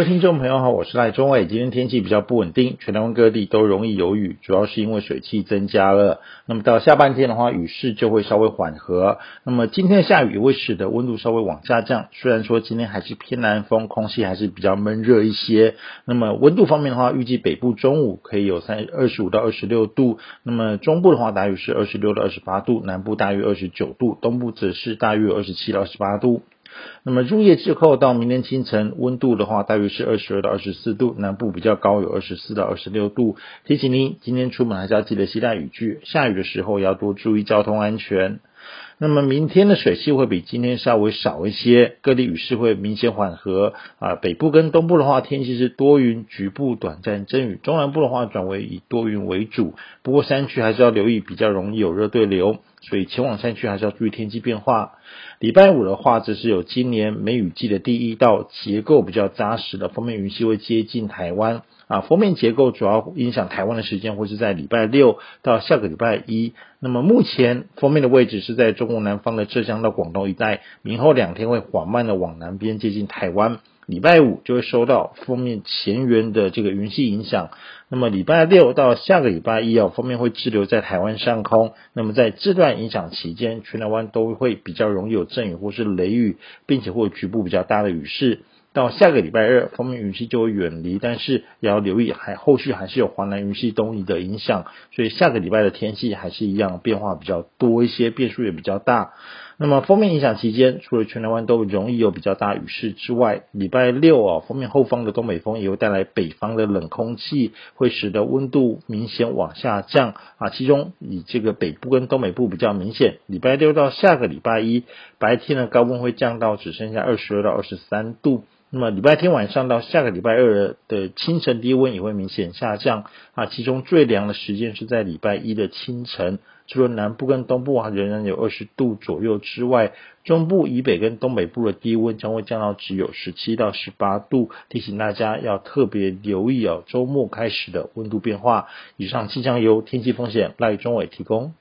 各位听众朋友好，我是赖中伟。今天天气比较不稳定，全台湾各地都容易有雨，主要是因为水汽增加了。那么到下半天的话，雨势就会稍微缓和。那么今天的下雨也会使得温度稍微往下降。虽然说今天还是偏南风，空气还是比较闷热一些。那么温度方面的话，预计北部中午可以有三二十五到二十六度，那么中部的话大约是二十六到二十八度，南部大约二十九度，东部则是大约二十七到二十八度。那么入夜之后到明天清晨，温度的话大约是二十二到二十四度，南部比较高，有二十四到二十六度。提醒您，今天出门还是要记得携带雨具，下雨的时候要多注意交通安全。那么明天的水汽会比今天稍微少一些，各地雨势会明显缓和啊。北部跟东部的话，天气是多云，局部短暂阵雨；中南部的话，转为以多云为主。不过山区还是要留意，比较容易有热对流，所以前往山区还是要注意天气变化。礼拜五的话，这是有今年梅雨季的第一道结构比较扎实的锋面云系会接近台湾啊。封面结构主要影响台湾的时间会是在礼拜六到下个礼拜一。那么目前封面的位置是在中国南方的浙江到广东一带，明后两天会缓慢的往南边接近台湾。礼拜五就会受到封面前缘的这个云系影响，那么礼拜六到下个礼拜一哦，封面会滞留在台湾上空。那么在这段影响期间，全台湾都会比较容易有阵雨或是雷雨，并且会有局部比较大的雨势。到下个礼拜二，锋面云系就会远离，但是也要留意，还后续还是有华南云系东移的影响，所以下个礼拜的天气还是一样变化比较多一些，变数也比较大。那么锋面影响期间，除了全台湾都容易有比较大雨势之外，礼拜六啊，锋面后方的东北风也会带来北方的冷空气，会使得温度明显往下降啊。其中以这个北部跟东北部比较明显，礼拜六到下个礼拜一，白天的高温会降到只剩下二十二到二十三度。那么礼拜天晚上到下个礼拜二的清晨低温也会明显下降啊，其中最凉的时间是在礼拜一的清晨，除了南部跟东部啊仍然有二十度左右之外，中部以北跟东北部的低温将会降到只有十七到十八度，提醒大家要特别留意哦，周末开始的温度变化。以上气象由天气风险赖中伟提供。